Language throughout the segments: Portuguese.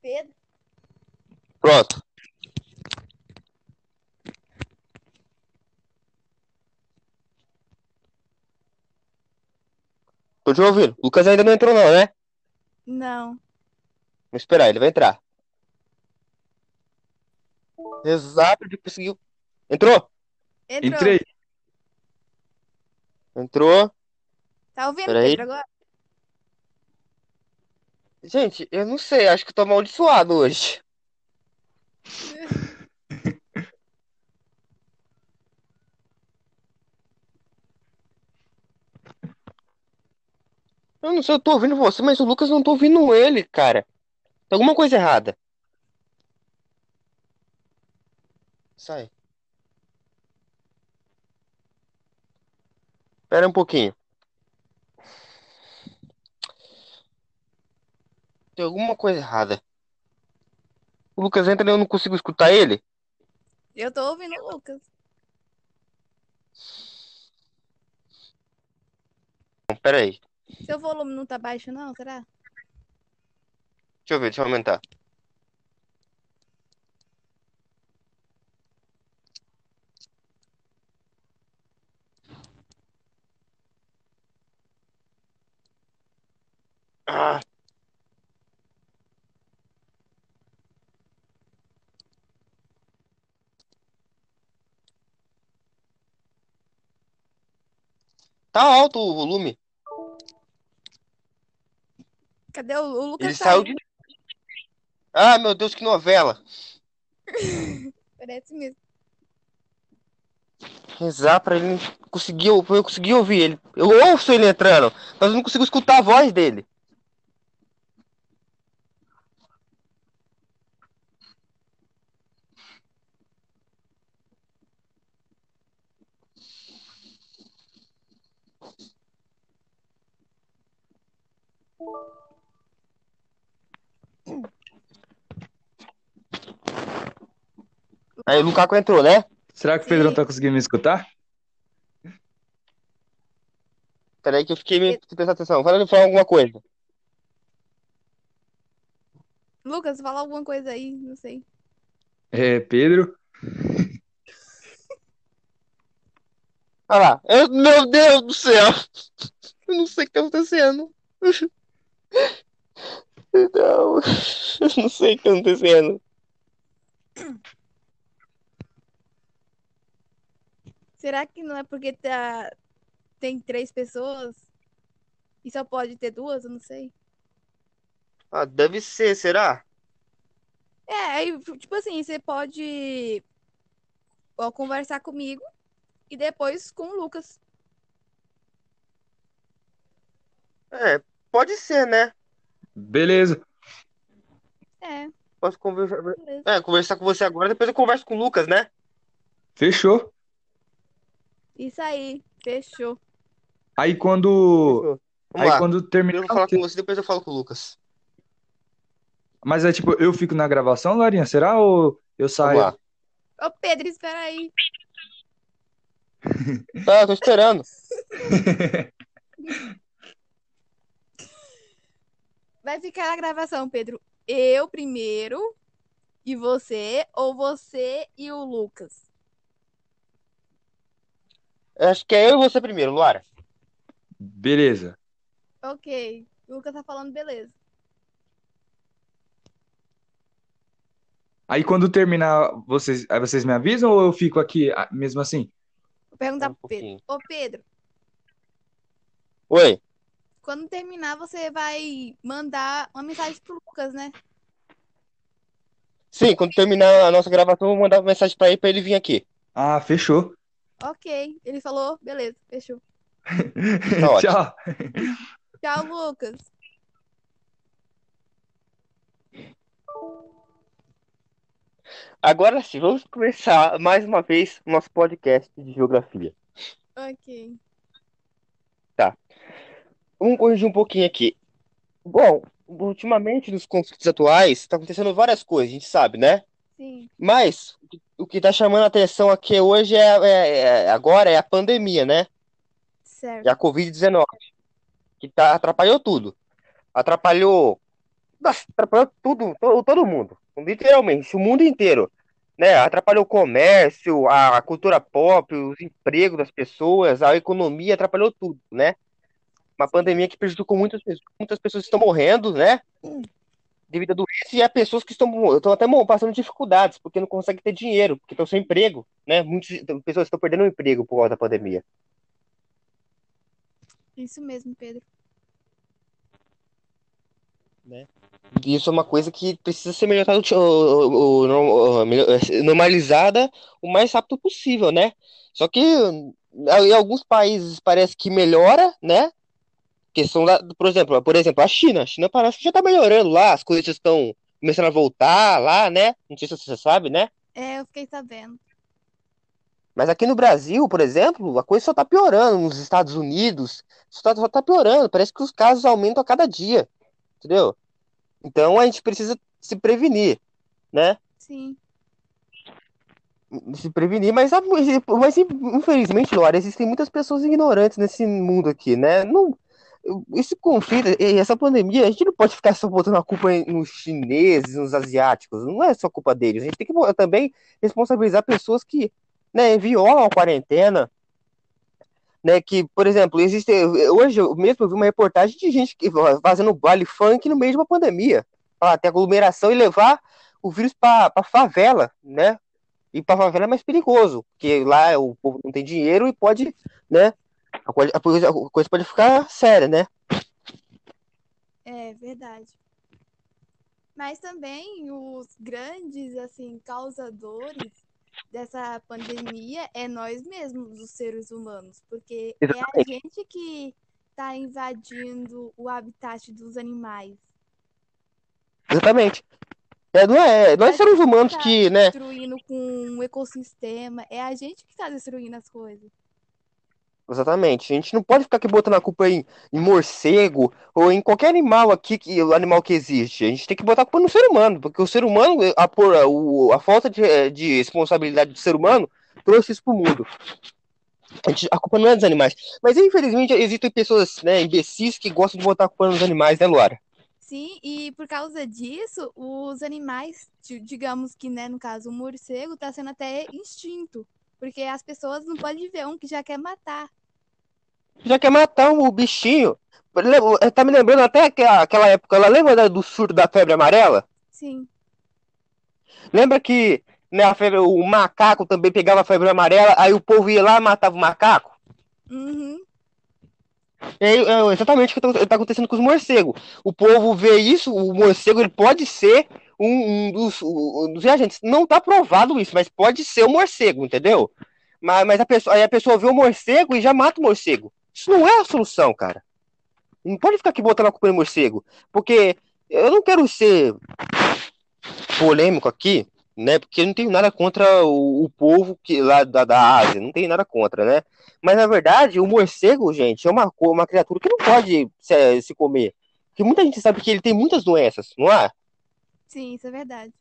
Pedro. Pronto. Tô te ouvindo. O Lucas ainda não entrou, não, né? Não. Vamos esperar, ele vai entrar. Exato, ele conseguiu. Entrou? Entrou. Entrei. Entrou. Tá ouvindo, Peraí. Pedro, agora? Gente, eu não sei, acho que eu tô amaldiçoado hoje. Eu não sei, eu tô ouvindo você, mas o Lucas não tô ouvindo ele, cara. Tem alguma coisa errada. Sai. Espera um pouquinho. Tem alguma coisa errada. O Lucas entra e eu não consigo escutar ele. Eu tô ouvindo o Lucas. Não, Pera aí. Seu volume não tá baixo, não? Será? Deixa eu ver, deixa eu aumentar. Ah. Tá alto o volume. Cadê o, o Lucas? Ele saiu de. Ah, meu Deus, que novela. Parece mesmo. Rezar pra ele conseguir, eu consegui ouvir ele. Eu ouço ele entrando, mas eu não consigo escutar a voz dele. Aí o Lukaku entrou, né? Será que o não tá conseguindo me escutar? Peraí que eu fiquei meio prestando atenção. Fala, fala alguma coisa. Lucas, fala alguma coisa aí, não sei. É, Pedro. Olha lá. Eu- meu Deus do céu. Eu não sei o que tá acontecendo. Não. Eu não sei o que tá acontecendo. Será que não é porque tá... tem três pessoas e só pode ter duas? Eu não sei. Ah, deve ser, será? É, aí, tipo assim, você pode ó, conversar comigo e depois com o Lucas. É, pode ser, né? Beleza. É, Posso conversar, beleza. é, conversar com você agora, depois eu converso com o Lucas, né? Fechou. Isso aí, fechou. Aí quando. Fechou. Aí lá. quando terminar. Eu vou falar com você, depois eu falo com o Lucas. Mas é tipo, eu fico na gravação, Larinha? Será? Ou eu Vamos saio? lá. Ô, Pedro, espera aí. Tá, tô esperando. Vai ficar a gravação, Pedro. Eu primeiro e você, ou você e o Lucas? Acho que é eu e você primeiro, Luara. Beleza. Ok. O Lucas tá falando beleza. Aí quando terminar, vocês, aí vocês me avisam ou eu fico aqui ah, mesmo assim? Vou perguntar Um pro Pedro. Ô, Pedro, Oi. quando terminar, você vai mandar uma mensagem pro Lucas, né? Sim, quando terminar a nossa gravação, eu vou mandar mensagem pra ele pra ele vir aqui. Ah, fechou. Ok. Ele falou, beleza, fechou. Tá ótimo. Tchau. Tchau, Lucas. Agora sim, vamos começar mais uma vez o nosso podcast de geografia. Ok. Vamos corrigir um pouquinho aqui. Bom, ultimamente nos conflitos atuais, está acontecendo várias coisas, a gente sabe, né? Sim. Mas o que- o que está chamando a atenção aqui hoje é, é- é- agora é a pandemia, né? Certo. É a Covid-19, que tá, atrapalhou tudo. Atrapalhou Nossa, atrapalhou tudo, todo, todo mundo. Literalmente, o mundo inteiro. Né? Atrapalhou o comércio, a cultura pop, os empregos das pessoas, a economia, atrapalhou tudo, né? Uma pandemia que prejudicou muitas pessoas, muitas pessoas estão morrendo, né? Devido a doença, e há pessoas que estão, estão até passando dificuldades, porque não conseguem ter dinheiro, porque estão sem emprego, né? Muitas pessoas estão perdendo o emprego por causa da pandemia. Isso mesmo, Pedro. Né? Isso é uma coisa que precisa ser melhorada, normalizada o mais rápido possível, né? Só que em alguns países parece que melhora, né? Questão da, por exemplo, por exemplo, a China. A China parece que já tá melhorando lá, as coisas estão começando a voltar lá, né? Não sei se você sabe, né? É, eu fiquei sabendo. Mas aqui no Brasil, por exemplo, a coisa só tá piorando. Nos Estados Unidos, só tá, só tá piorando. Parece que os casos aumentam a cada dia. Entendeu? Então a gente precisa se prevenir, né? Sim. Se prevenir, mas, mas infelizmente, Laura, existem muitas pessoas ignorantes nesse mundo aqui, né? Não, esse conflito, essa pandemia, a gente não pode ficar só botando a culpa nos chineses, nos asiáticos. Não é só culpa deles. A gente tem que também responsabilizar pessoas que né, violam a quarentena, né, que, por exemplo, existe hoje mesmo eu vi uma reportagem de gente que fazendo baile funk no meio de uma pandemia, para ter aglomeração e levar o vírus para favela, né? E para favela é mais perigoso, porque lá o povo não tem dinheiro e pode, né? A coisa, a coisa pode ficar séria, né? É verdade. Mas também os grandes assim causadores dessa pandemia é nós mesmos, os seres humanos, porque Exatamente. é a gente que está invadindo o habitat dos animais. Exatamente. É, não é, nós seres humanos tá que, né? Destruindo com o ecossistema, é a gente que está destruindo as coisas. Exatamente. A gente não pode ficar aqui botando a culpa em, em morcego ou em qualquer animal aqui, que, animal que existe. A gente tem que botar a culpa no ser humano, porque o ser humano, a, a, a falta de, de responsabilidade do ser humano trouxe isso pro mundo. A, gente, a, culpa não é dos animais. Mas infelizmente existem pessoas, né, imbecis que gostam de botar a culpa nos animais, né, Luara? Sim, e por causa disso, os animais, digamos que, né, no caso, o morcego, está sendo até extinto. Porque as pessoas não podem ver um que já quer matar já quer matar o bichinho. Tá me lembrando até aquela época, ela lembra do surto da febre amarela? Sim. Lembra que né, febre, o macaco também pegava a febre amarela, aí o povo ia lá e matava o macaco? Uhum. É, é exatamente o que está tá acontecendo com os morcegos. O povo vê isso, o morcego ele pode ser um, um, dos, um dos reagentes. Não está provado isso, mas pode ser o morcego, entendeu? Mas, mas a pessoa, aí a pessoa vê o morcego e já mata o morcego. Isso não é a solução, cara. Não pode ficar aqui botando a culpa no morcego. Porque eu não quero ser polêmico aqui, né? Porque eu não tenho nada contra o, o povo que lá da, da Ásia, não tenho nada contra, né? Mas na verdade, o morcego, gente, é uma, uma criatura que não pode se, se comer. Porque muita gente sabe que ele tem muitas doenças, não é? Sim, isso é verdade.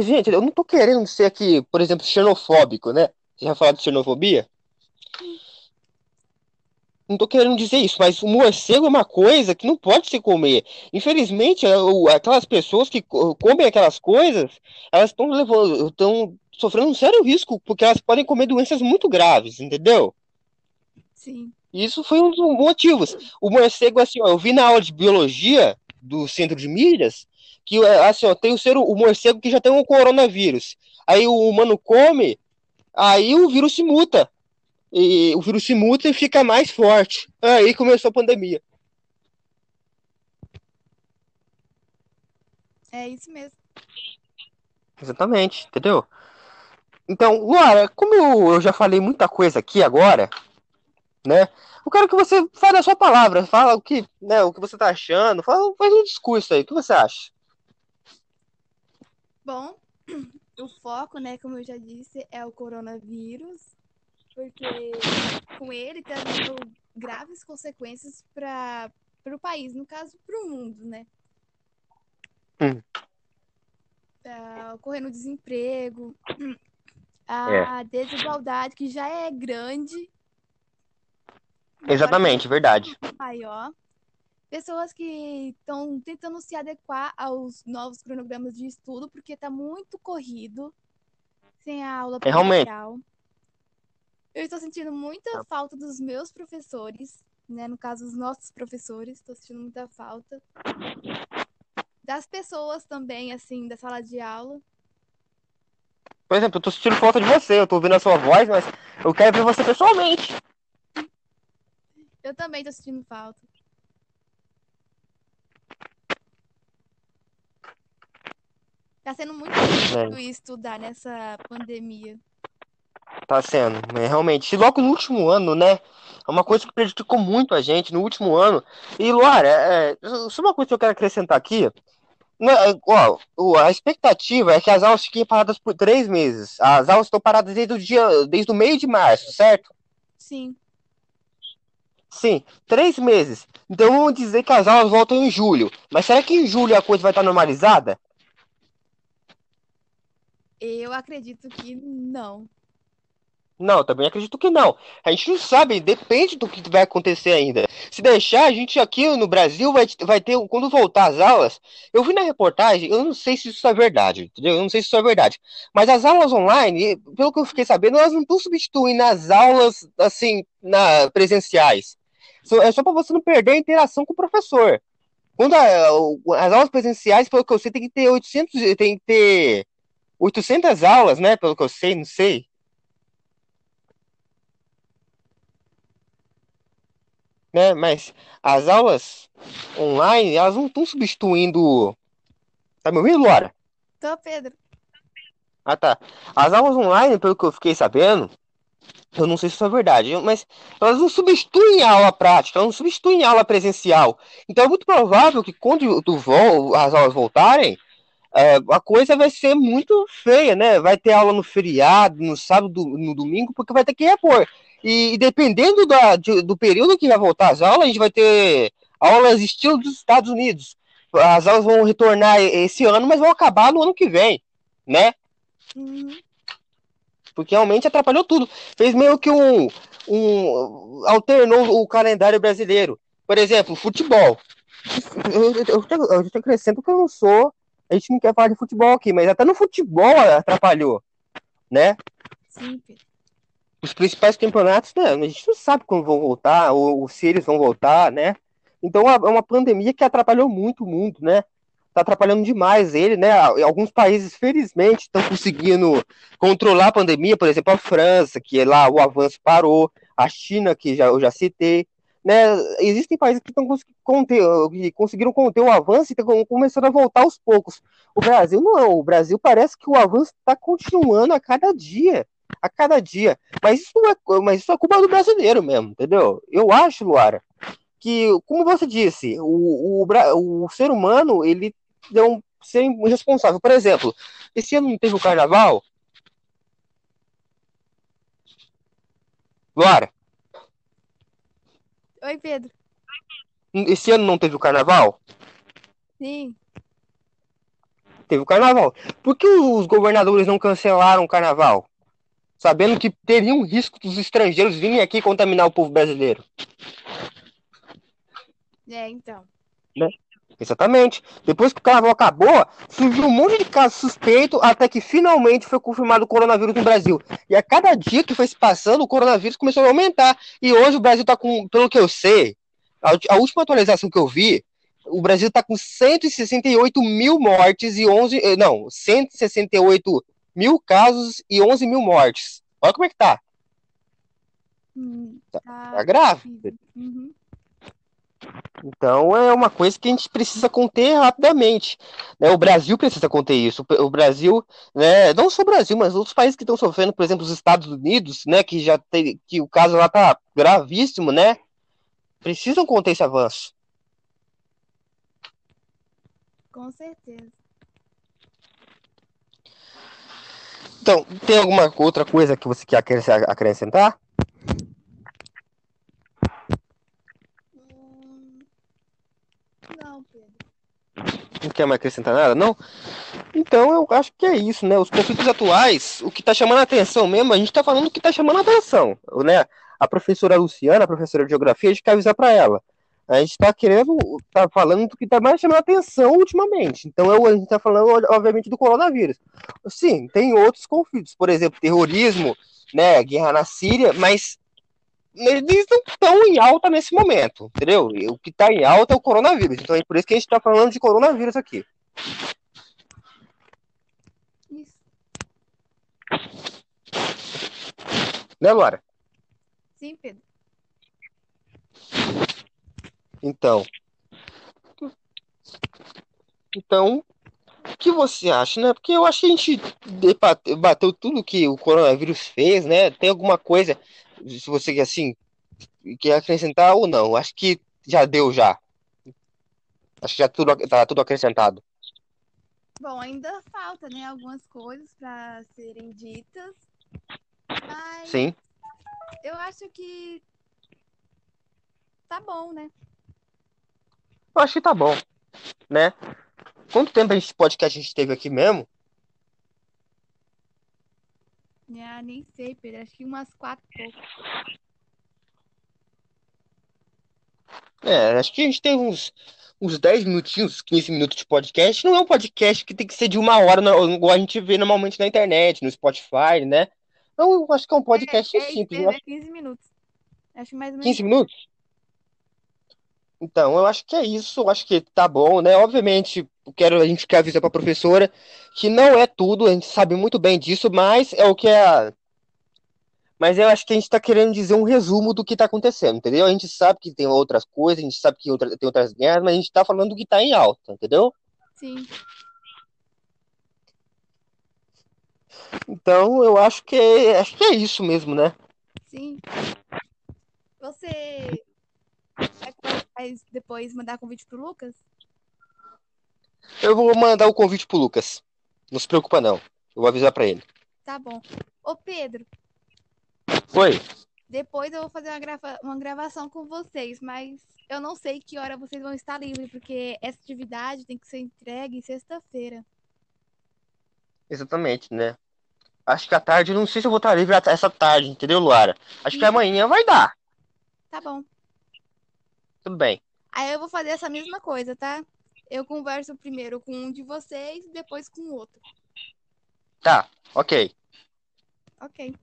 Gente, eu não tô querendo ser aqui, por exemplo, xenofóbico, né? Você já falou de xenofobia? Não tô querendo dizer isso, mas o morcego é uma coisa que não pode se comer. Infelizmente, é aquelas pessoas que comem aquelas coisas, elas estão levando, estão sofrendo um sério risco, porque elas podem comer doenças muito graves, entendeu? Sim. Isso foi um dos motivos. O morcego, assim, ó, eu vi na aula de biologia do centro de milhas que assim, ó, tem o ser o morcego que já tem um coronavírus. Aí o humano come, aí o vírus se muta e o vírus se muta e fica mais forte. Aí começou a pandemia. É isso mesmo. Exatamente, entendeu? Então, Luara, como eu, já falei muita coisa aqui agora, né? Eu quero que você fale a sua palavra, fala o que, né, o que você tá achando, fala, faz um discurso aí, o que você acha? Bom, o foco, né, como eu já disse, é o coronavírus porque com ele trazendo graves consequências para o país, no caso, para o mundo, né? Hum. Tá ocorrendo desemprego, a é. desigualdade que já é grande. Exatamente, verdade. Maior. pessoas que estão tentando se adequar aos novos cronogramas de estudo, porque está muito corrido, sem a aula É, realmente. Eu estou sentindo muita falta dos meus professores, né? No caso, os nossos professores, estou sentindo muita falta. Das pessoas também, assim, da sala de aula. Por exemplo, eu tô sentindo falta de você, eu tô ouvindo a sua voz, mas eu quero ver você pessoalmente. Eu também estou sentindo falta. Tá sendo muito difícil estudar nessa pandemia. Tá sendo, né? Realmente. E logo no último ano, né? É uma coisa que prejudicou muito a gente no último ano. E, Luara, é, é, só uma coisa que eu quero acrescentar aqui. Né, é, ó, a expectativa é que as aulas fiquem paradas por três meses. As aulas estão paradas desde o dia, desde o meio de março, certo? Sim. Sim, três meses. Então vamos dizer que as aulas voltam em julho. Mas será que em julho a coisa vai estar normalizada? Eu acredito que não. Não, também acredito que não. A gente não sabe, depende do que vai acontecer ainda. Se deixar, a gente aqui no Brasil vai, vai ter, quando voltar às aulas, eu vi na reportagem, eu não sei se isso é verdade, entendeu? Eu não sei se isso é verdade. Mas as aulas online, pelo que eu fiquei sabendo, elas não estão substituindo as aulas, assim, na, presenciais. É só para você não perder a interação com o professor. Quando a- as aulas presenciais, pelo que eu sei, tem que ter 800, tem que ter 800 aulas, né? Pelo que eu sei, não sei. Né? Mas as aulas online, elas não estão substituindo. Tá me ouvindo, Laura? Tô, Pedro. Ah, tá. As aulas online, pelo que eu fiquei sabendo, eu não sei se isso é verdade, mas elas não substituem a aula prática, elas não substituem a aula presencial. Então é muito provável que quando tu as aulas voltarem, é, a coisa vai ser muito feia, né? Vai ter aula no feriado, no sábado, no domingo, porque vai ter que repor. E, e dependendo da, de- do período que vai voltar as aulas, a gente vai ter aulas estilo dos Estados Unidos. As aulas vão retornar esse ano, mas vão acabar no ano que vem, né? Uhum. Porque realmente atrapalhou tudo. Fez meio que um, um alternou o calendário brasileiro. Por exemplo, futebol. Eu, eu, eu, eu, eu tô crescendo que eu não sou. A gente não quer falar de futebol aqui, mas até no futebol atrapalhou, né? Sim, Pedro. Os principais campeonatos, né? A gente não sabe quando vão voltar, ou, ou se eles vão voltar, né? Então é uma pandemia que atrapalhou muito o mundo, né? Tá atrapalhando demais ele, né? Alguns países, felizmente, estão conseguindo controlar a pandemia, por exemplo, a França, que lá o avanço parou, a China, que já, eu já citei, né? Existem países que, estão que conseguiram conter o avanço e estão começando a voltar aos poucos. O Brasil não, o Brasil parece que o avanço está continuando a cada dia, a cada dia. Mas isso, não é, mas isso é culpa do brasileiro mesmo, entendeu? Eu acho, Luara, que, como você disse, o, o, o ser humano, ele é um ser irresponsável. Por exemplo, esse ano não teve o carnaval? Luara? Oi, Pedro. Esse ano não teve o carnaval? Sim. Teve o carnaval. Por que os governadores não cancelaram o carnaval? Sabendo que teria um risco dos estrangeiros virem aqui contaminar o povo brasileiro. É, então. Né? Exatamente. Depois que o carnaval acabou, surgiu um monte de casos suspeitos até que finalmente foi confirmado o coronavírus no Brasil. E a cada dia que foi se passando, o coronavírus começou a aumentar. E hoje o Brasil está com, pelo que eu sei, a, a, última atualização que eu vi, o Brasil está com 168 mil mortes e 11. Não, 168 mil casos e 11 mil mortes. Olha como é que tá. Hum, tá, tá grave. Uhum. Então é uma coisa que a gente precisa conter rapidamente. Né? O Brasil precisa conter isso. O Brasil, né? não só o Brasil, mas outros países que estão sofrendo, por exemplo, os Estados Unidos, né? que já tem, que o caso lá tá gravíssimo, né? Precisam conter esse avanço. Com certeza. Então, tem alguma outra coisa que você quer acrescentar? Não, Pedro. Não quer mais acrescentar nada, não? Então eu acho que é isso, né? Os conflitos atuais, o que tá chamando a atenção mesmo, a gente tá falando o que tá chamando a atenção, né? A professora Luciana, a professora de geografia, a gente quer avisar para ela. A gente tá querendo, tá falando do que tá mais chamando atenção ultimamente. Então a gente tá falando, obviamente, do coronavírus. Sim, tem outros conflitos, por exemplo, terrorismo, né, guerra na Síria, mas eles não estão em alta nesse momento, entendeu? O que está em alta é o coronavírus. Então é por isso que a gente está falando de coronavírus aqui. Isso. Né, Laura? Sim, Pedro. Então. Então, o que você acha, né? Porque eu acho que a gente debateu tudo que o coronavírus fez, né? Tem alguma coisa, se você assim, quer acrescentar ou não? Acho que já deu já. Acho que já tudo, tá tudo acrescentado. Bom, ainda falta, né, algumas coisas para serem ditas. Mas Sim. eu acho que tá bom, né? Eu acho que tá bom, né? Quanto tempo a gente podcast a gente teve aqui mesmo? Ah, nem sei, Pedro. Acho que umas quatro pouco. É, acho que a gente teve uns, uns 10 minutinhos, 15 minutos de podcast. Não é um podcast que tem que ser de uma hora, não, igual a gente vê normalmente na internet, no Spotify, né? Então, eu acho que é um podcast É, é simples. Eu é 15 minutos. Acho mais ou menos. 15 minutos? Então, eu acho que é isso, eu acho que tá bom, né? Obviamente, quero, a gente quer avisar pra professora que não é tudo, a gente sabe muito bem disso, mas é o que é. a- Mas eu acho que a gente tá querendo dizer um resumo do que tá acontecendo, entendeu? A gente sabe que tem outras coisas, a gente sabe que outra- tem outras guerras, mas a gente tá falando do que tá em alta, entendeu? Sim. Então, eu acho que é, acho que é isso mesmo, né? Sim. Você vai depois mandar convite pro Lucas? Eu vou mandar o convite pro Lucas. Não se preocupa, não. Eu vou avisar pra ele. Tá bom. Ô, Pedro, Oi. depois eu vou fazer uma, grava- uma gravação com vocês, mas eu não sei que hora vocês vão estar livres, porque essa atividade tem que ser entregue sexta-feira. Exatamente, né? Acho que à tarde, não sei se eu vou estar livre essa tarde, entendeu, Luara? Acho que amanhã vai dar. Tá bom. Tudo bem. Aí eu vou fazer essa mesma coisa, tá? Eu converso primeiro com um de vocês, depois com o outro. Tá, ok. Ok.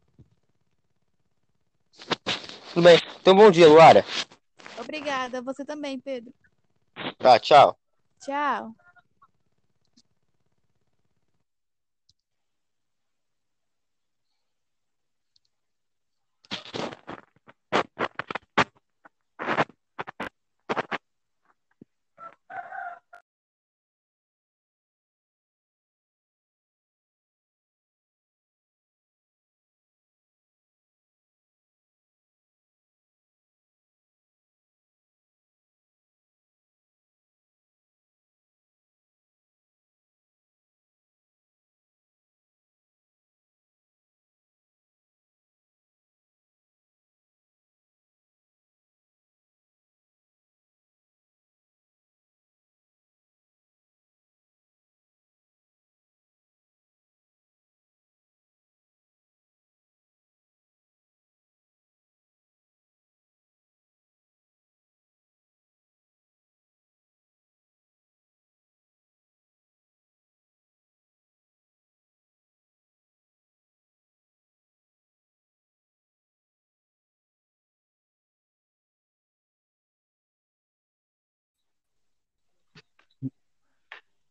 Tudo bem. Então, bom dia, Luara. Obrigada. Você também, Pedro. Tá, tchau. Tchau.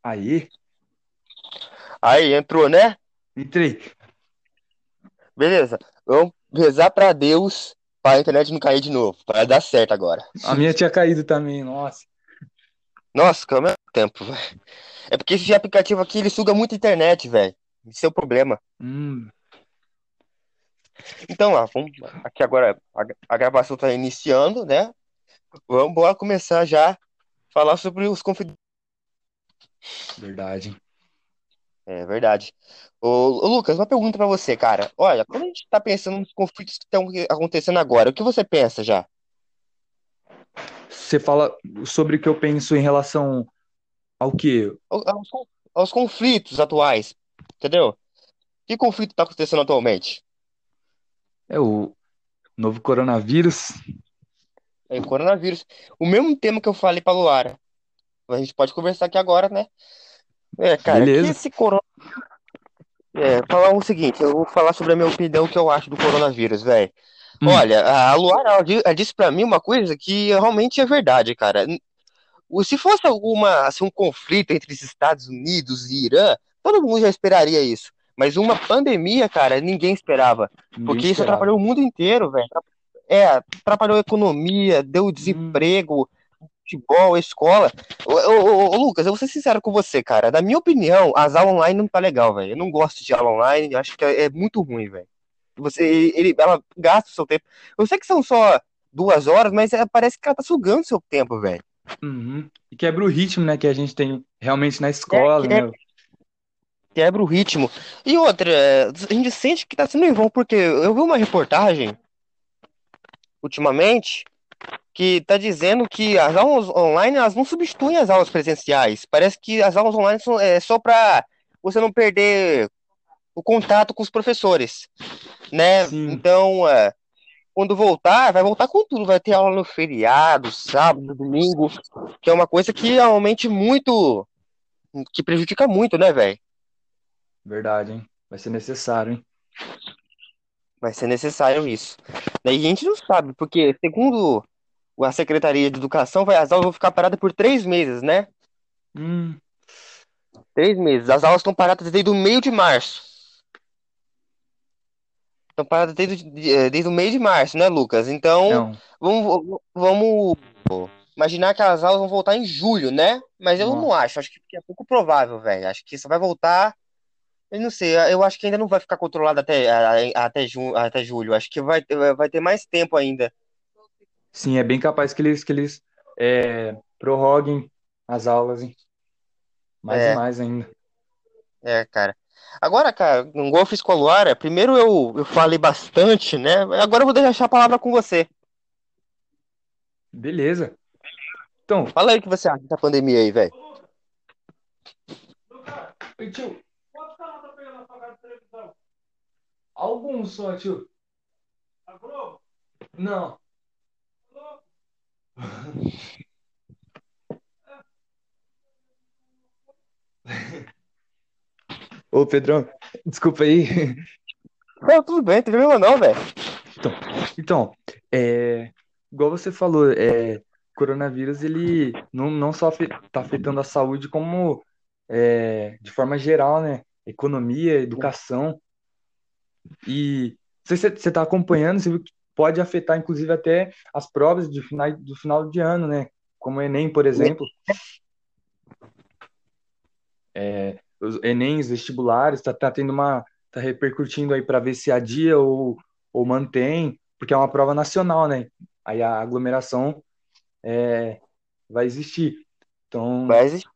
Aí, Aí, entrou, né? entrei. Beleza. Vamos rezar pra Deus pra internet não cair de novo. Pra dar certo agora. A minha tinha caído também, nossa. Nossa, calma aí tempo, velho. É porque esse aplicativo aqui, ele suga muito internet, velho. Esse é o problema. Hum, Então lá, vamos. Aqui agora a, a gravação tá iniciando, né? Vamos bora começar já a falar sobre os conflitos. Verdade. É verdade. Ô, ô, Lucas, uma pergunta pra você, cara. Olha, quando a gente tá pensando nos conflitos que estão acontecendo agora, o que você pensa já? Você fala sobre o que eu penso em relação ao quê? Aos, aos- aos conflitos atuais, entendeu? Que conflito tá acontecendo atualmente? É o novo coronavírus. É o coronavírus. O mesmo tema que eu falei pra Luara. A gente pode conversar aqui agora, né? É, cara, Beleza. esse corona. É, falar o seguinte, eu vou falar sobre a minha opinião que eu acho do coronavírus, velho. Hum. Olha, a Luara, ela di- ela disse pra mim uma coisa que realmente é verdade, cara. Se fosse alguma, assim, um conflito entre os Estados Unidos e Irã, todo mundo já esperaria isso. Mas uma pandemia, cara, ninguém esperava. Ninguém Porque isso esperava. atrapalhou o mundo inteiro, velho. É, atrapalhou a economia, deu desemprego, futebol, escola. Ô, ô, ô, Lucas, eu vou ser sincero com você, cara. Na minha opinião, as aulas online não tá legal, velho. Eu não gosto de aula online, acho que é, é muito ruim, velho. Você, ele, ela gasta o seu tempo. Eu sei que são só duas horas, mas é, parece que ela tá sugando o seu tempo, velho. Uhum. E quebra o ritmo, né, que a gente tem realmente na escola, É, né? Quebra o ritmo. E outra, é, a gente sente que tá sendo em vão, porque eu vi uma reportagem ultimamente que tá dizendo que as aulas online elas não substituem as aulas presenciais. Parece que as aulas online são é, só para você não perder o contato com os professores, né? Sim. Então, é, quando voltar, vai voltar com tudo. Vai ter aula no feriado, sábado, domingo, que é uma coisa que realmente muito, que prejudica muito, né, velho? Verdade, hein? Vai ser necessário, hein? Vai ser necessário isso. Daí a gente não sabe, porque segundo a Secretaria de Educação, vai, as aulas vão ficar paradas por três meses, né? Hum, Três meses. As aulas estão paradas desde o meio de março. Estão paradas desde, eh, desde o meio de março, né, Lucas? Então, não. vamos, vamos imaginar que as aulas vão voltar em julho, né? Mas eu não Nossa. acho. Acho que é pouco provável, velho. Acho que só vai voltar. Eu não sei. Eu acho que ainda não vai ficar controlado até, até, até julho. Acho que vai, vai ter mais tempo ainda. Sim, é bem capaz que eles, que eles é, prorroguem as aulas, hein? Mais É. e mais ainda. É, cara. Agora, cara, no Golf Escolar, primeiro eu, eu falei bastante, né? Agora eu vou deixar a palavra com você. Beleza. Então, Fala aí o que você acha dessa pandemia aí, velho. Tio. Quantos canais tá pegando na sua casa de televisão? Alguns só, tio. A Globo? Não. Ô, Pedrão, desculpa aí. Não, tudo bem, não tem problema não, velho. Então, é, igual você falou, é, coronavírus ele não, não só está afetando a saúde, como é, de forma geral, né? Economia, educação. E não sei se você está acompanhando, você viu que pode afetar, inclusive, até as provas de final, do final de ano, né? Como o Enem, por exemplo. É, os Enems, vestibulares, tá, tá tendo uma. tá repercutindo aí para ver se adia ou, ou mantém, porque é uma prova nacional, né? Aí a aglomeração é, vai existir. Então, Vai existir.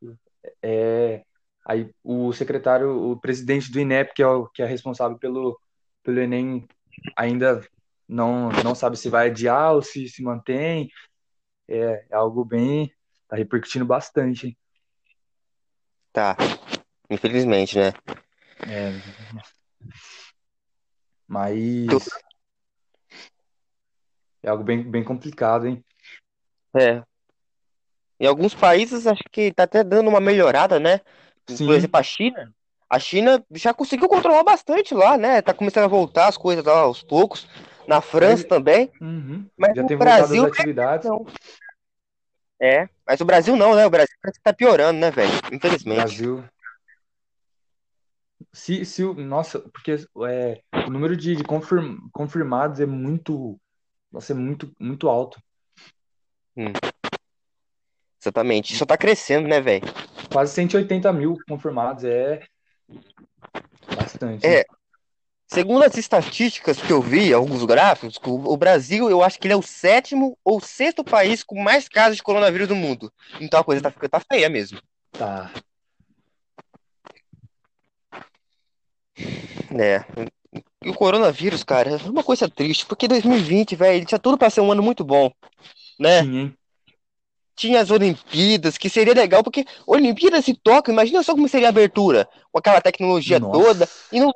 é, aí o secretário, o presidente do INEP, que é, o, que é responsável pelo, pelo Enem, ainda não, não sabe se vai adiar ou se se mantém. É, é algo bem. tá repercutindo bastante, hein? Tá. Infelizmente, né? É, mas é algo bem, bem complicado, hein? É. Em alguns países acho que tá até dando uma melhorada, né? Por Sim. exemplo, a China. A China já conseguiu controlar bastante lá, né? Tá começando a voltar as coisas lá aos poucos. Na França Mas- também. Uhum. Mas Já tem Brasil, às atividades. não. É. Mas o Brasil não, né? O Brasil parece que tá piorando, né, velho? Infelizmente. Brasil. Se, se nossa, porque é, o número de, de confirm- confirmados é muito, nossa, é muito, muito alto. Exatamente. Só tá crescendo, né, velho? Quase 180 mil confirmados, é bastante. É. Segundo as estatísticas que eu vi, alguns gráficos, o Brasil, eu acho que ele é o sétimo ou sexto país com mais casos de coronavírus do mundo. Então a coisa tá, tá feia mesmo. Tá. né? E o coronavírus, cara, é uma coisa triste, porque 2020, velho, ele tinha tudo pra ser um ano muito bom, né? Sim? Tinha as Olimpíadas, que seria legal, porque Olimpíadas e Tóquio, imagina só como seria a abertura, com aquela tecnologia Nossa. toda, e não,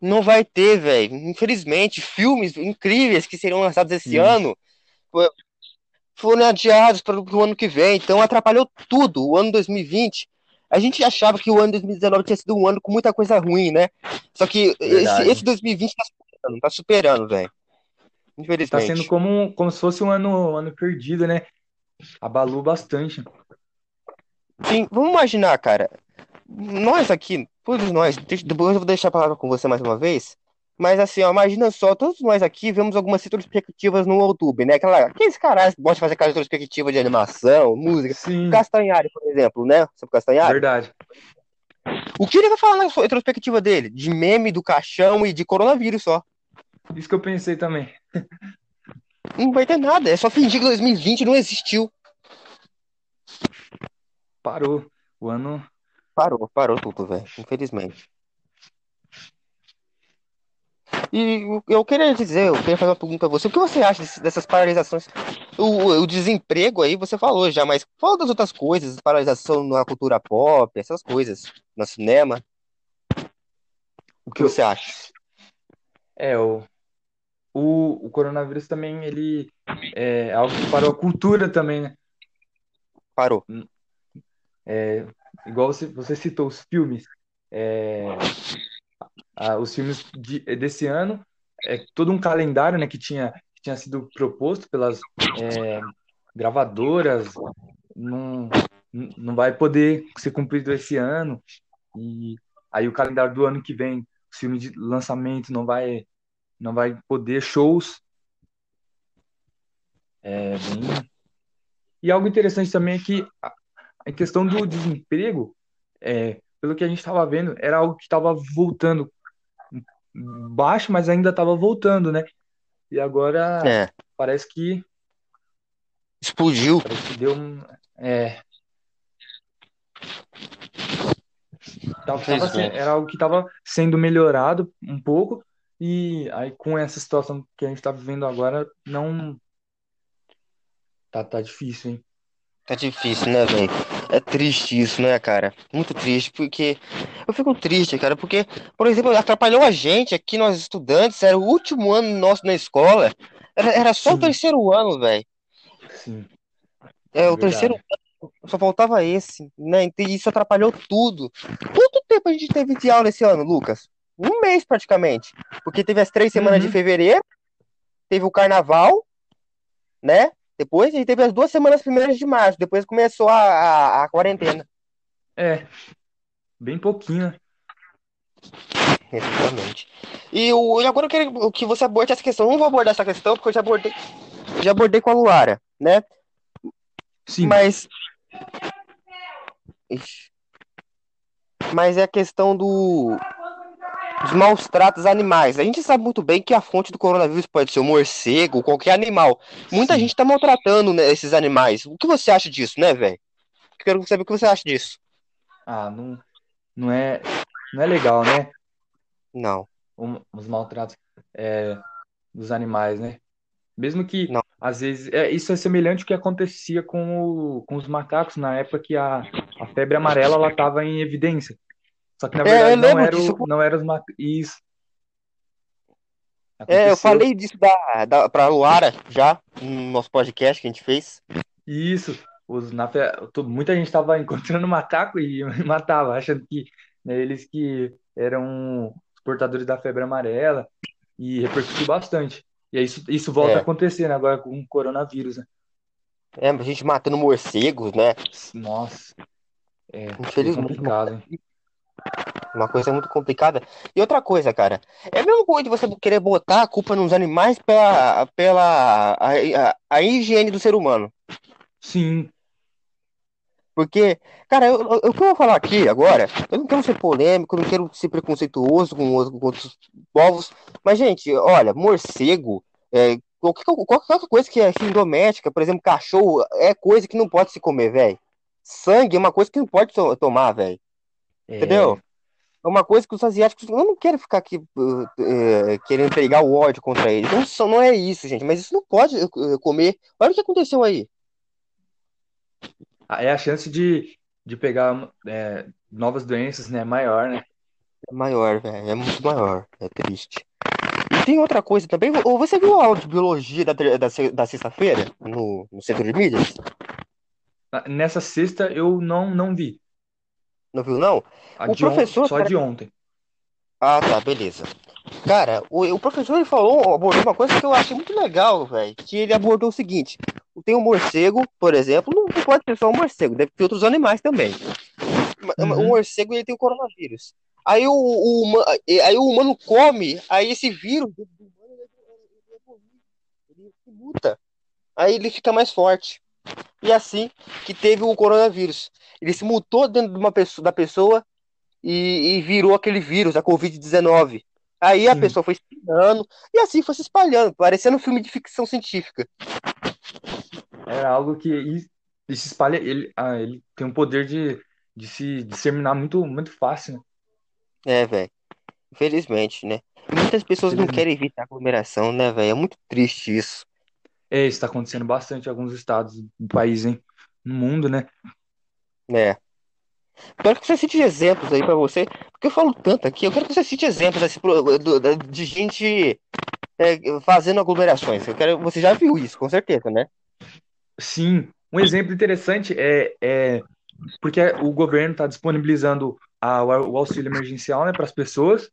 não vai ter, velho, infelizmente, filmes incríveis que seriam lançados esse ano, foram adiados para o ano que vem, então atrapalhou tudo. O ano 2020, a gente achava que o ano 2019 tinha sido um ano com muita coisa ruim, né? Só que esse, esse 2020 tá superando, tá superando, velho. Infelizmente. Tá sendo como, como se fosse um ano, um ano perdido, né? Abalou bastante. Sim, vamos imaginar, cara. Nós aqui, todos nós, depois eu vou deixar a palavra com você mais uma vez. Mas assim, ó, imagina só, todos nós aqui vemos algumas retrospectivas no YouTube, né? Aquela, aqueles caras que gostam de fazer aquela retrospectiva de animação, música. Sim. Castanhari, por exemplo, né? Sobre Castanhari. Verdade. O que ele vai falar na retrospectiva dele? De meme do caixão e de coronavírus só. Isso que eu pensei também. Não vai ter nada, é só fingir que 2020 não existiu. Parou. O ano. Parou, parou tudo, velho. Infelizmente. E eu queria dizer, eu queria fazer uma pergunta pra você. O que você acha dessas paralisações? O, o desemprego aí, você falou já, mas fala das outras coisas, paralisação na cultura pop, essas coisas, no cinema. O que você acha? É, o, o, o coronavírus também, ele é algo que parou a cultura também, né? Parou. É, igual você, você citou os filmes. É, ah, os filmes de, desse ano, é todo um calendário né, que tinha, que tinha sido proposto pelas é, gravadoras, não, não vai poder ser cumprido esse ano. E aí o calendário do ano que vem, filme de lançamento não vai, não vai poder shows. É bem... E algo interessante também é que a, a questão do desemprego, é, pelo que a gente estava vendo, era algo que estava voltando baixo, mas ainda estava voltando, né? E agora É, parece que explodiu. parece que deu um, é, tava, tava era algo que estava sendo melhorado um pouco e aí com essa situação que a gente está vivendo agora não tá tá difícil, hein? Tá difícil, né, velho? É triste isso, né, cara? Muito triste, porque eu fico triste, cara, porque, por exemplo, atrapalhou a gente aqui, nós estudantes, era o último ano nosso na escola, era, era só o Sim, terceiro ano, velho. sim, É, é o terceiro ano, só faltava esse, né? E isso atrapalhou tudo. Quanto tempo a gente teve de aula esse ano, Lucas? Um mês praticamente, porque teve as três semanas de Uhum, fevereiro, teve o carnaval, né? Depois a gente teve as duas semanas primeiras de março, depois começou a, a, a quarentena. é, bem pouquinho, né? Exatamente. E, o, agora eu quero que você aborde essa questão. Eu não vou abordar essa questão porque eu já abordei, já abordei com a Luara, né? Sim, Mas, Ixi. mas é a questão do, dos maus tratos animais. A gente sabe muito bem que a fonte do coronavírus pode ser o morcego, qualquer animal. Muita sim. gente tá maltratando, né, esses animais. O que você acha disso, né, velho? Quero saber o que você acha disso. Ah, não, não é, não é legal, né? Não, Um- Os maltratos é, dos animais, né? Mesmo que, não. às vezes, é, isso é semelhante ao que acontecia com, o- com os macacos na época que a, a febre amarela ela estava em evidência. Só que, na É, verdade, não lembro era, o, não era os macacos. Isso, É, eu falei disso da, da, pra Luara já no nosso podcast que a gente fez. Isso, os, na, muita gente estava encontrando macaco e matava, achando que né, eles que eram os portadores da febre amarela e repercutiu bastante. E isso, isso volta a É, acontecer, né, agora com o coronavírus, né? é, a gente matando morcegos, né? Nossa, é Infelizmente, uma, complicado, hein? Uma coisa muito complicada. E outra coisa, cara, é a mesma coisa de você querer botar a culpa nos animais pela, pela a, a, a higiene do ser humano. Sim, Porque, cara, eu, eu- o que eu vou falar aqui agora, eu não quero ser polêmico, eu não quero ser preconceituoso com, outro- com outros povos, mas, gente, olha, morcego, é, qualquer, qualquer coisa que é assim, doméstica, por exemplo, cachorro, é coisa que não pode se comer, velho. Sangue é uma coisa que não pode to- tomar, velho. Entendeu? É, É uma coisa que os asiáticos. Eu não quero ficar aqui uh, uh, querendo pregar o ódio contra eles. Não, são- não é isso, gente, mas isso não pode uh, comer. Olha o que aconteceu aí. é a chance de, de pegar é, novas doenças, né, maior, né? É maior, velho. É muito maior. É triste. tem outra coisa também. Ou você viu a aula de biologia da, da, da sexta-feira no, no centro de mídias? Ah, Nessa sexta eu não, não vi. Não viu, não? A O professor, Só cara- de ontem. Ah, tá, beleza. Cara, o, o professor ele falou, abordou uma coisa que eu achei muito legal, velho. Que ele abordou o seguinte: tem um morcego, por exemplo, não pode ser só um morcego, deve ter outros animais também. Uhum. O morcego ele tem o coronavírus. Aí o, o, aí o humano come, aí esse vírus do humano ele, ele ele muta. Aí ele fica mais forte. E assim que teve o coronavírus. Ele se mutou dentro de uma pessoa, da pessoa e, e virou aquele vírus, a Covid-19. Aí a Sim. pessoa foi espalhando e assim foi se espalhando, parecendo um filme de ficção científica. Era algo que e, e se espalha. Ele, ah, ele tem um poder de, de se disseminar muito, muito fácil, né? É, velho. Infelizmente, né? Muitas pessoas não querem evitar aglomeração, né, velho? É muito triste isso. É, isso está acontecendo bastante em alguns estados do país, hein? No mundo, né? É. Quero que você cite exemplos aí pra você, porque eu falo tanto aqui, eu quero que você cite exemplos assim, de gente é, fazendo aglomerações. Eu quero, você já viu isso, com certeza, né? Sim, um exemplo interessante é, é porque o governo está disponibilizando a- o auxílio emergencial, né, para as pessoas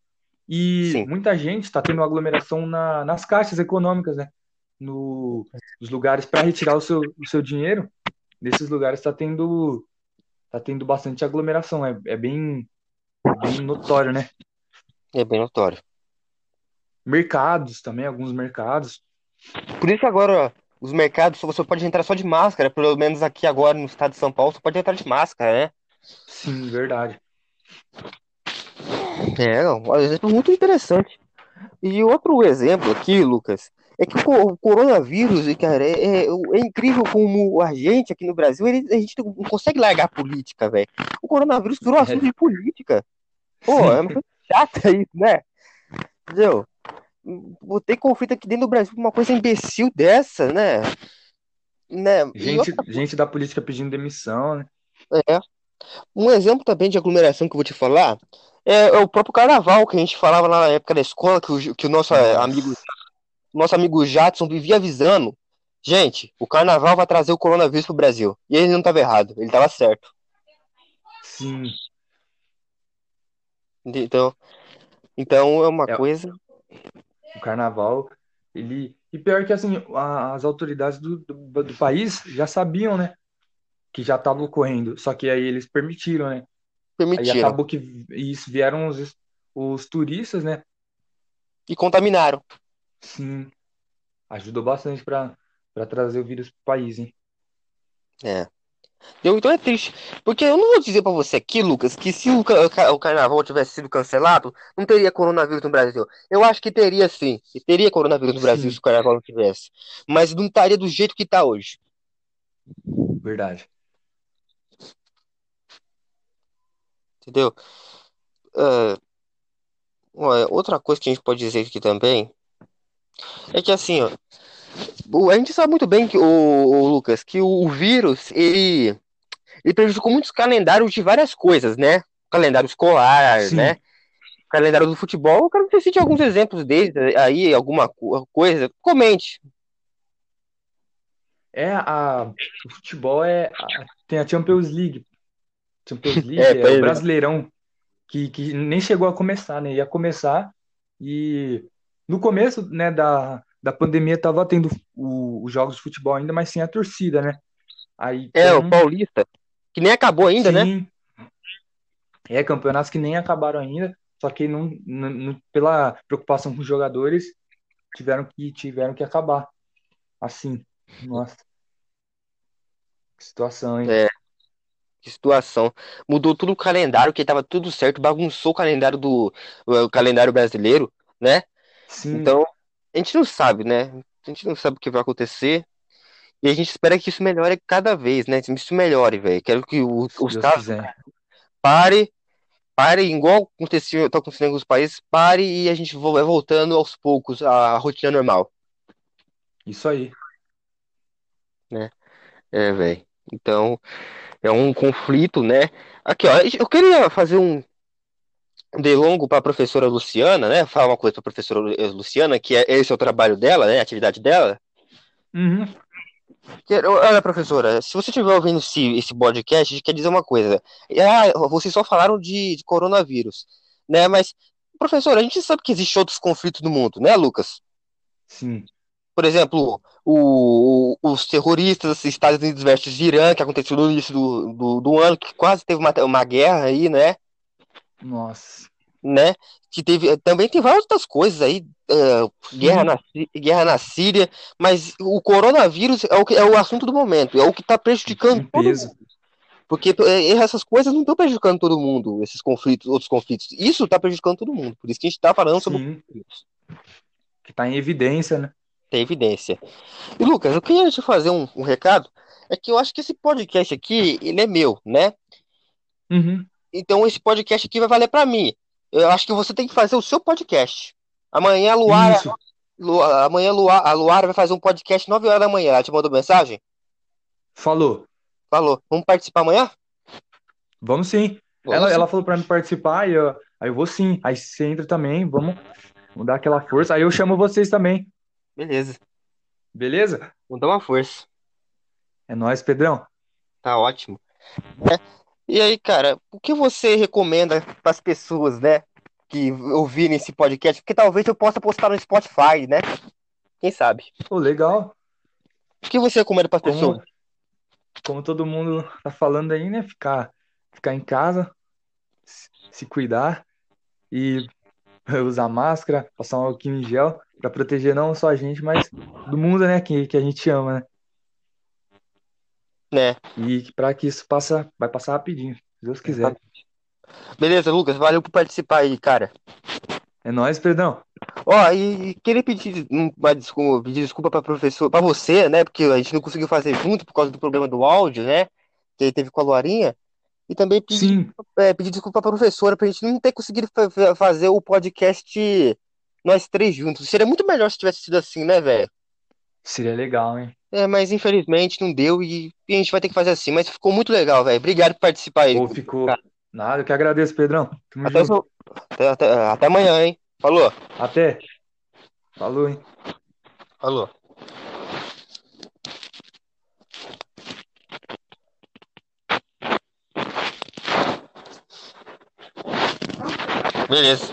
e Sim. muita gente está tendo aglomeração na- nas caixas econômicas, né, no, nos lugares para retirar o seu, o seu dinheiro. Nesses lugares está tendo tá tendo bastante aglomeração, é, é bem, bem notório, né? É bem notório. Mercados também, alguns mercados. Por isso agora os mercados você pode entrar só de máscara, pelo menos aqui agora no estado de São Paulo, você pode entrar de máscara, né? Sim, verdade. É, um exemplo muito interessante. E outro exemplo aqui, Lucas, é que o co- o coronavírus, cara, é, é- é incrível como a gente aqui no Brasil, ele- a gente não consegue largar a política, velho. O coronavírus virou assunto de política. Pô, é uma coisa chata isso, né? Entendeu? Vou ter conflito aqui dentro do Brasil por uma coisa imbecil dessa, né? Né? Gente, outra gente da política pedindo demissão, né? É. Um exemplo também de aglomeração que eu vou te falar é, é o próprio carnaval que a gente falava lá na época da escola, que o, que o nosso eh, amigo, nosso amigo Jadson vivia avisando. Gente, o carnaval vai trazer o coronavírus pro Brasil. E ele não estava errado, ele estava certo. Sim, Então, então é uma É. coisa. o carnaval, ele. E pior que assim, as autoridades do, do, do país já sabiam, né? Que já estava ocorrendo. Só que aí eles permitiram, né? Aí Permitiram. acabou que isso vieram os, os turistas, né? E contaminaram. Sim, ajudou bastante para para trazer o vírus pro país, hein? É. Eu- Então é triste. Porque eu não vou dizer pra você aqui, Lucas, que se o, ca- o carnaval tivesse sido cancelado, não teria coronavírus no Brasil. Eu acho que teria sim. Que teria coronavírus no Brasil Sim. se o carnaval não tivesse. Mas não estaria do jeito que tá hoje. Verdade. Entendeu? Olha, outra coisa que a gente pode dizer aqui também é que assim, ó, o- a gente sabe muito bem que o, o Lucas, que o vírus ele, ele prejudicou muitos calendários de várias coisas, né? Calendário escolar, Sim. né? Calendário do futebol. Eu quero que você cite alguns exemplos deles aí, alguma co- coisa. Comente. É a, o futebol é a- tem a Champions League. Champions League É, é, pois é. o Brasileirão que, que nem chegou a começar, né? Ia começar e no começo, né, da, da pandemia tava tendo o- os jogos de futebol ainda, mas sem a torcida, né? Aí É, o como- Paulista, que nem acabou ainda, né? Sim. É, campeonatos que nem acabaram ainda, só que não, não- pela preocupação com os jogadores, tiveram que, tiveram que acabar. Assim, nossa. Que situação, hein? É. Que situação. Mudou tudo o calendário, que tava tudo certo, bagunçou o calendário do o calendário brasileiro, né? Sim, Então, a gente não sabe, né? A gente não sabe o que vai acontecer. E a gente espera que isso melhore cada vez, né? Isso melhore, velho. Quero que o, os casos quiser. pare, pare, igual aconteceu, tá acontecendo em alguns países, pare e a gente vai voltando aos poucos à rotina normal. Isso aí. É, velho. Então, é um conflito, né? Aqui, ó, eu queria fazer um, delongo para a professora Luciana, né? Falar uma coisa para a professora Luciana, que é, esse é o trabalho dela, né? A atividade dela. Uhum. Olha, professora, se você estiver ouvindo esse, esse podcast, quer dizer uma coisa. Ah, vocês só falaram de, de coronavírus, né? Mas, professora, a gente sabe que existem outros conflitos no mundo, né, Lucas? Sim. Por exemplo, o- o- os terroristas Estados Unidos versus Irã, que aconteceu no início do, do, do ano, que quase teve uma, uma guerra aí, né? Nossa. né? Que teve, também tem várias outras coisas aí, eh, guerra na, guerra na Síria, mas o coronavírus é o, que, é o assunto do momento, é o que está prejudicando todo mundo. Porque eh, essas coisas não estão prejudicando todo mundo, esses conflitos, outros conflitos. Isso está prejudicando todo mundo. Por isso que a gente está falando sobre Sim. conflitos. Que tá em evidência, né? Tem evidência. E Lucas, eu queria te fazer um, um recado. É que eu acho que esse podcast aqui, ele é meu, né? Uhum. Então esse podcast aqui vai valer para mim. Eu acho que você tem que fazer o seu podcast. Amanhã a Luara. Lu- amanhã a Luara, a Luara vai fazer um podcast 9 horas da manhã. Ela te mandou mensagem? Falou. Falou. Vamos participar amanhã? Vamos sim. Vamos Ela, sim. ela falou pra mim participar e eu, aí eu vou sim. Aí você entra também, vamos, vamos dar aquela força. Aí eu chamo vocês também. Beleza. Beleza? Vamos dar uma força. É nóis, Pedrão. Tá ótimo. É. E aí, cara, o que você recomenda para as pessoas, né, que ouvirem esse podcast? Porque talvez eu possa postar no Spotify, né? Quem sabe? Pô, legal. O que você recomenda para as pessoas? Como, todo mundo tá falando aí, né? Ficar, ficar em casa, se cuidar e usar máscara, passar um álcool em gel pra proteger não só a gente, mas do mundo, né? Que, que a gente ama, né? Né? E para que isso passa, vai passar rapidinho, se Deus quiser. Beleza, Lucas, valeu por participar aí, cara. É nóis, Pedrão. Ó, e, e queria pedir uma desculpa, pedir desculpa para professor, para você, né? Porque a gente não conseguiu fazer junto por causa do problema do áudio, né? Que teve com a Luarinha. E também pedir, é, pedir desculpa para professora pra gente não ter conseguido fa- fa- fazer o podcast nós três juntos. Seria muito melhor se tivesse sido assim, né, velho? seria legal, hein? É, mas infelizmente não deu e, e a gente vai ter que fazer assim. Mas ficou muito legal, velho. Obrigado por participar aí. Pô, ficou. cara. Nada, eu que agradeço, Pedrão. Até, até, até, até amanhã, hein? Falou. Até. Falou, hein? Falou. Beleza.